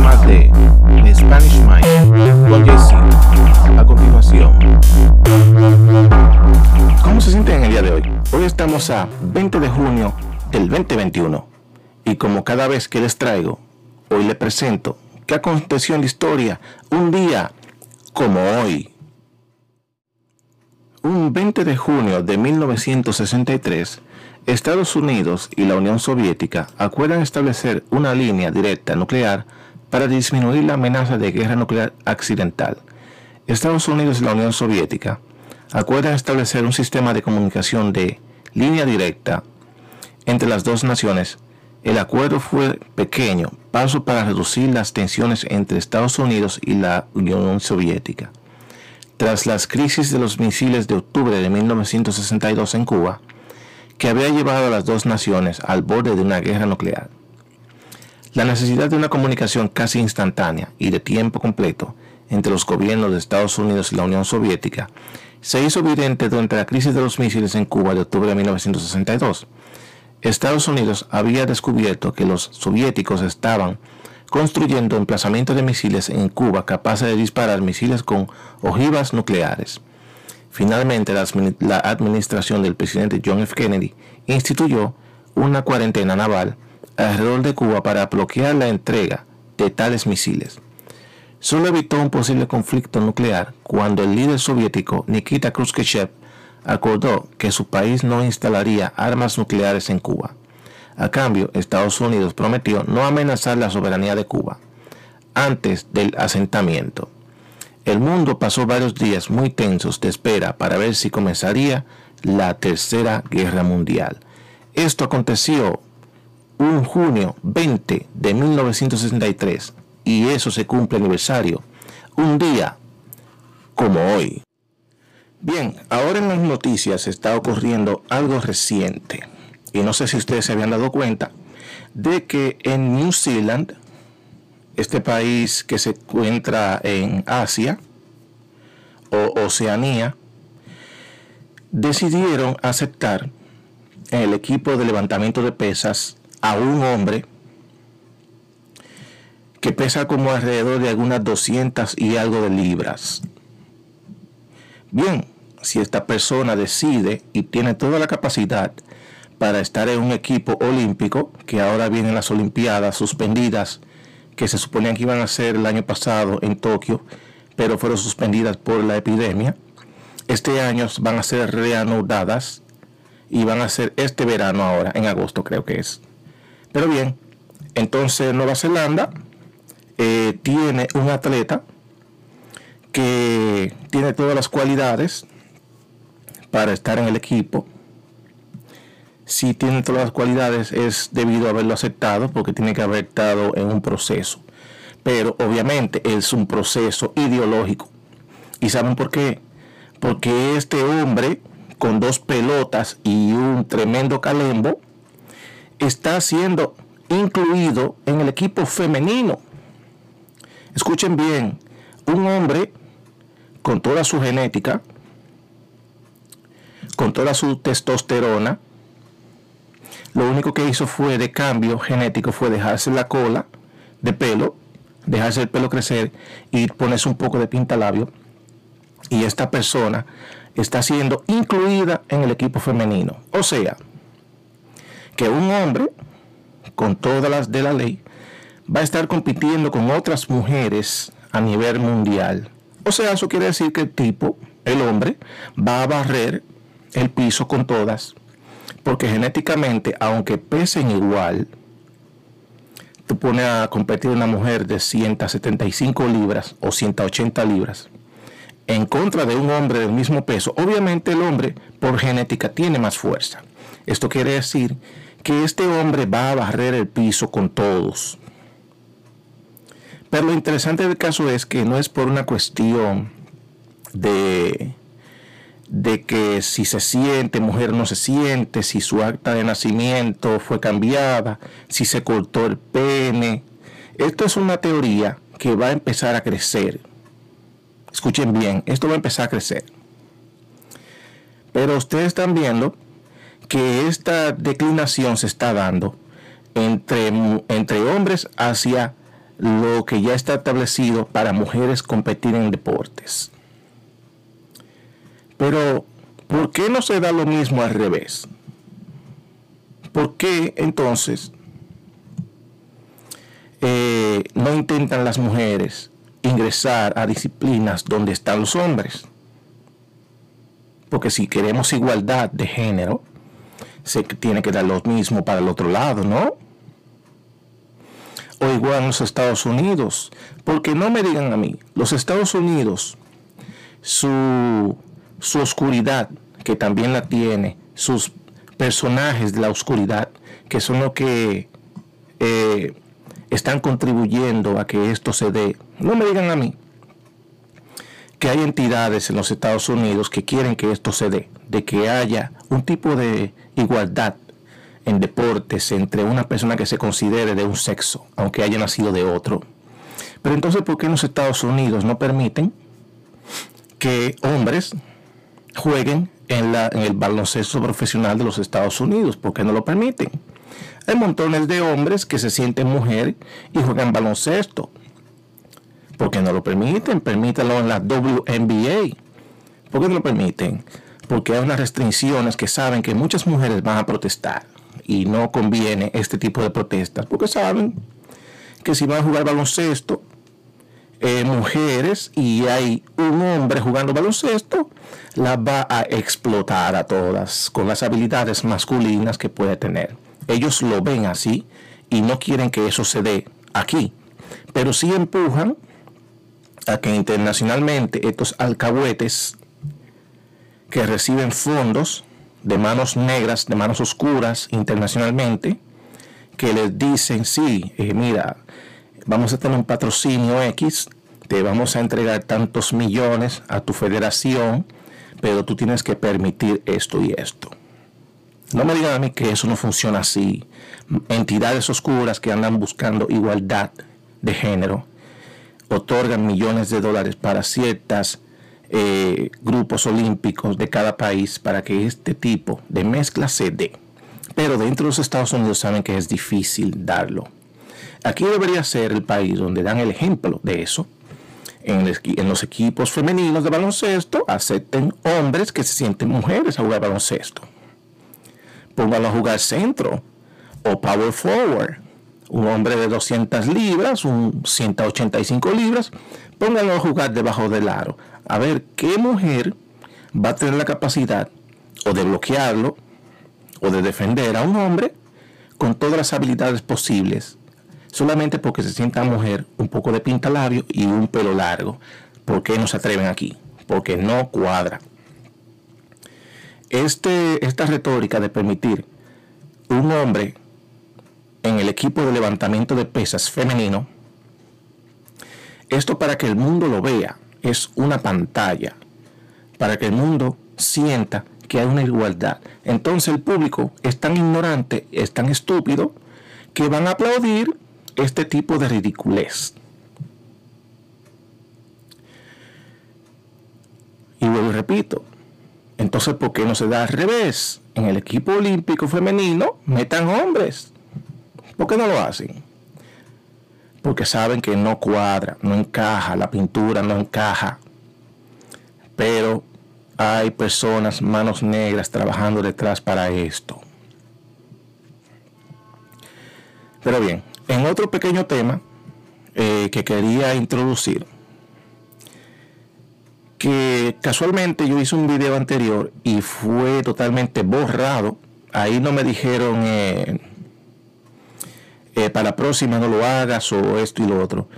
más de Spanish Mind con. A continuación, ¿cómo se sienten en el día de hoy? Hoy estamos a 20 de junio del 2021 y como cada vez que les traigo, hoy les presento qué aconteció en la historia un día como hoy. Un 20 de junio de 1963, Estados Unidos y la Unión Soviética acuerdan establecer una línea directa nuclear para disminuir la amenaza de guerra nuclear accidental. Estados Unidos y la Unión Soviética acuerdan establecer un sistema de comunicación de línea directa entre las dos naciones. El acuerdo fue pequeño, paso para reducir las tensiones entre Estados Unidos y la Unión Soviética. Tras las crisis de los misiles de octubre de 1962 en Cuba, que había llevado a las dos naciones al borde de una guerra nuclear. La necesidad de una comunicación casi instantánea y de tiempo completo entre los gobiernos de Estados Unidos y la Unión Soviética se hizo evidente durante la crisis de los misiles en Cuba de octubre de 1962. Estados Unidos había descubierto que los soviéticos estaban construyendo emplazamientos de misiles en Cuba capaces de disparar misiles con ojivas nucleares. Finalmente, la, administración del presidente John F. Kennedy instituyó una cuarentena naval alrededor de Cuba para bloquear la entrega de tales misiles. Solo evitó un posible conflicto nuclear cuando el líder soviético Nikita Khrushchev acordó que su país no instalaría armas nucleares en Cuba. A cambio, Estados Unidos prometió no amenazar la soberanía de Cuba antes del asentamiento. El mundo pasó varios días muy tensos de espera para ver si comenzaría la Tercera Guerra Mundial. Esto aconteció un junio 20 de 1963 y eso se cumple aniversario, un día como hoy. Bien, ahora en las noticias está ocurriendo algo reciente y no sé si ustedes se habían dado cuenta de que en New Zealand este país que se encuentra en Asia o Oceanía, decidieron aceptar el equipo de levantamiento de pesas a un hombre que pesa como alrededor de algunas 200 y algo de libras. Bien, si esta persona decide y tiene toda la capacidad para estar en un equipo olímpico, que ahora vienen las Olimpiadas suspendidas que se suponían que iban a ser el año pasado en Tokio, pero fueron suspendidas por la epidemia. Este año van a ser reanudadas y van a ser este verano ahora, en agosto creo que es. Pero bien, entonces Nueva Zelanda eh, tiene un atleta que tiene todas las cualidades para estar en el equipo. Si tiene todas las cualidades es debido a haberlo aceptado porque tiene que haber estado en un proceso pero obviamente es un proceso ideológico. ¿Y saben por qué? Porque este hombre con dos pelotas y un tremendo calembo está siendo incluido en el equipo femenino. Escuchen bien, un hombre con toda su genética, con toda su testosterona, lo único que hizo fue de cambio genético fue dejarse la cola de pelo dejarse el pelo crecer y ponerse un poco de pintalabio. Y esta persona está siendo incluida en el equipo femenino. O sea, que un hombre, con todas las de la ley, va a estar compitiendo con otras mujeres a nivel mundial. O sea, eso quiere decir que el tipo, el hombre, va a barrer el piso con todas, porque genéticamente, aunque pesen igual, tú pones a competir una mujer de 175 libras o 180 libras en contra de un hombre del mismo peso, obviamente el hombre por genética tiene más fuerza. Esto quiere decir que este hombre va a barrer el piso con todos. Pero lo interesante del caso es que no es por una cuestión de de que si se siente, mujer no se siente, si su acta de nacimiento fue cambiada, si se cortó el pene. Esto es una teoría que va a empezar a crecer. Escuchen bien, esto va a empezar a crecer. Pero ustedes están viendo que esta declinación se está dando entre, entre hombres hacia lo que ya está establecido para mujeres competir en deportes. Pero, ¿por qué no se da lo mismo al revés? ¿Por qué entonces eh, no intentan las mujeres ingresar a disciplinas donde están los hombres? Porque si queremos igualdad de género, se tiene que dar lo mismo para el otro lado, ¿no? O igual en los Estados Unidos. Porque no me digan a mí, los Estados Unidos, su, su oscuridad, que también la tiene, sus personajes de la oscuridad, que son los que eh, están contribuyendo a que esto se dé. No me digan a mí que hay entidades en los Estados Unidos que quieren que esto se dé, de que haya un tipo de igualdad en deportes entre una persona que se considere de un sexo, aunque haya nacido de otro. Pero entonces, ¿por qué en los Estados Unidos no permiten que hombres jueguen en, la, en el baloncesto profesional de los Estados Unidos? ¿Por qué no lo permiten? Hay montones de hombres que se sienten mujer y juegan baloncesto. ¿Por qué no lo permiten? Permítanlo en la WNBA. ¿Por qué no lo permiten? Porque hay unas restricciones que saben que muchas mujeres van a protestar y no conviene este tipo de protestas porque saben que si van a jugar baloncesto eh, mujeres y hay un hombre jugando baloncesto, las va a explotar a todas con las habilidades masculinas que puede tener. Ellos lo ven así y no quieren que eso se dé aquí, pero sí empujan a que internacionalmente estos alcahuetes que reciben fondos de manos negras, de manos oscuras internacionalmente, que les dicen, sí, eh, mira, vamos a tener un patrocinio X, te vamos a entregar tantos millones a tu federación, pero tú tienes que permitir esto y esto. No me digan a mí que eso no funciona así. Entidades oscuras que andan buscando igualdad de género otorgan millones de dólares para ciertos eh, grupos olímpicos de cada país para que este tipo de mezcla se dé. Pero dentro de los Estados Unidos saben que es difícil darlo. Aquí debería ser el país donde dan el ejemplo de eso. En, en los equipos femeninos de baloncesto acepten hombres que se sienten mujeres a jugar baloncesto. Pónganlo a jugar centro o power forward un hombre de 200 libras, un 185 libras, pónganlo a jugar debajo del aro. A ver qué mujer va a tener la capacidad o de bloquearlo o de defender a un hombre con todas las habilidades posibles, solamente porque se sienta mujer, un poco de pinta labio y un pelo largo. ¿Por qué no se atreven aquí? Porque no cuadra. Este, esta retórica de permitir un hombre en el equipo de levantamiento de pesas femenino. Esto para que el mundo lo vea, es una pantalla, para que el mundo sienta que hay una igualdad. Entonces el público es tan ignorante, es tan estúpido, que van a aplaudir este tipo de ridiculez. Y vuelvo y repito, entonces ¿por qué no se da al revés? En el equipo olímpico femenino metan hombres ¿Por qué no lo hacen? Porque saben que no cuadra, no encaja, la pintura no encaja. Pero hay personas, manos negras, trabajando detrás para esto. Pero bien, en otro pequeño tema eh, que quería introducir, que casualmente yo hice un video anterior y fue totalmente borrado. Ahí no me dijeron eh, para la próxima no lo hagas o esto y lo otro.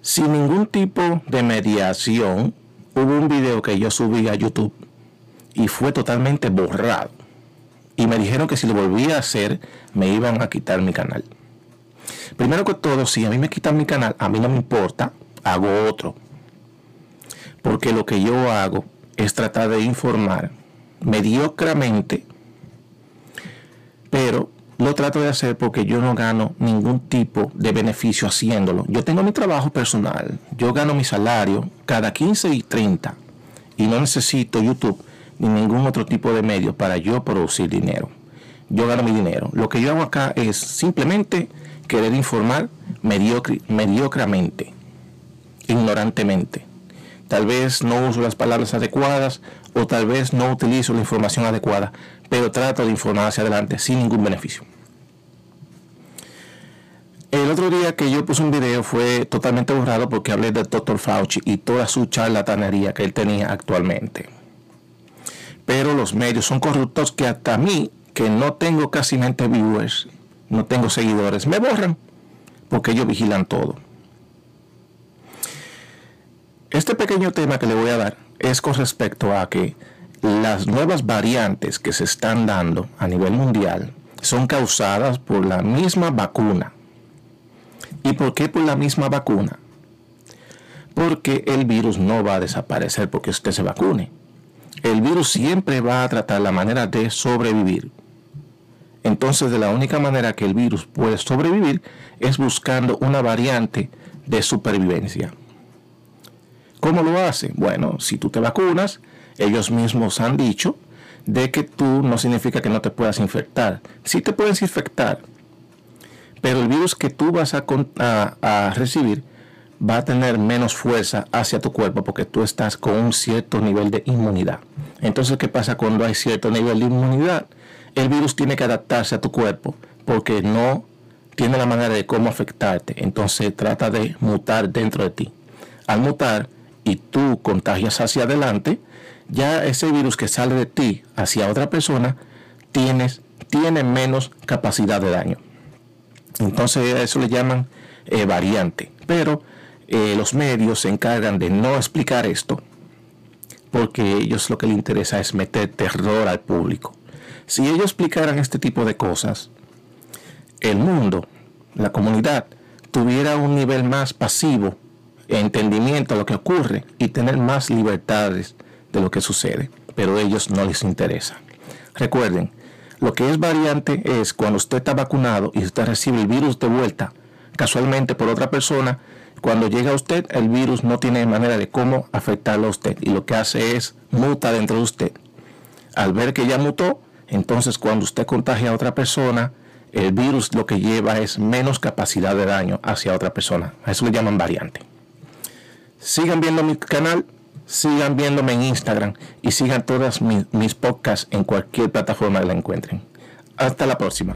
Sin ningún tipo de mediación, hubo un video que yo subí a YouTube y fue totalmente borrado. Y me dijeron que si lo volvía a hacer, me iban a quitar mi canal. Primero que todo, si a mí me quitan mi canal, a mí no me importa, hago otro. Porque lo que yo hago es tratar de informar mediocramente, lo trato de hacer porque yo no gano ningún tipo de beneficio haciéndolo. Yo tengo mi trabajo personal, yo gano mi salario cada 15 y 30 y no necesito YouTube ni ningún otro tipo de medio para yo producir dinero. Yo gano mi dinero. Lo que yo hago acá es simplemente querer informar mediocremente, ignorantemente. Tal vez no uso las palabras adecuadas o tal vez no utilizo la información adecuada, pero trato de informar hacia adelante sin ningún beneficio. El otro día que yo puse un video fue totalmente borrado porque hablé del Dr. Fauci y toda su charlatanería que él tenía actualmente. Pero los medios son corruptos que hasta mí, que no tengo casi mente viewers, no tengo seguidores, me borran porque ellos vigilan todo. Este pequeño tema que le voy a dar es con respecto a que las nuevas variantes que se están dando a nivel mundial son causadas por la misma vacuna ¿Y por qué por la misma vacuna? Porque el virus no va a desaparecer porque usted se vacune. El virus siempre va a tratar la manera de sobrevivir. Entonces, de la única manera que el virus puede sobrevivir es buscando una variante de supervivencia. ¿Cómo lo hace? Bueno, si tú te vacunas, ellos mismos han dicho de que tú no significa que no te puedas infectar. Sí te puedes infectar, pero el virus que tú vas a, recibir va a tener menos fuerza hacia tu cuerpo porque tú estás con un cierto nivel de inmunidad. Entonces, ¿qué pasa cuando hay cierto nivel de inmunidad? El virus tiene que adaptarse a tu cuerpo porque no tiene la manera de cómo afectarte. Entonces trata de mutar dentro de ti. Al mutar y tú contagias hacia adelante, ya ese virus que sale de ti hacia otra persona tiene menos capacidad de daño. Entonces eso le llaman eh, variante. Pero eh, los medios se encargan de no explicar esto porque ellos lo que les interesa es meter terror al público. Si ellos explicaran este tipo de cosas, el mundo, la comunidad, tuviera un nivel más pasivo, entendimiento de lo que ocurre y tener más libertades de lo que sucede. Pero a ellos no les interesa. Recuerden, lo que es variante es cuando usted está vacunado y usted recibe el virus de vuelta, casualmente por otra persona, cuando llega a usted, el virus no tiene manera de cómo afectarlo a usted y lo que hace es muta dentro de usted. Al ver que ya mutó, entonces cuando usted contagia a otra persona, el virus lo que lleva es menos capacidad de daño hacia otra persona. A eso le llaman variante. Sigan viendo mi canal, sigan viéndome en Instagram y sigan todas mis, mis podcasts en cualquier plataforma que la encuentren. Hasta la próxima.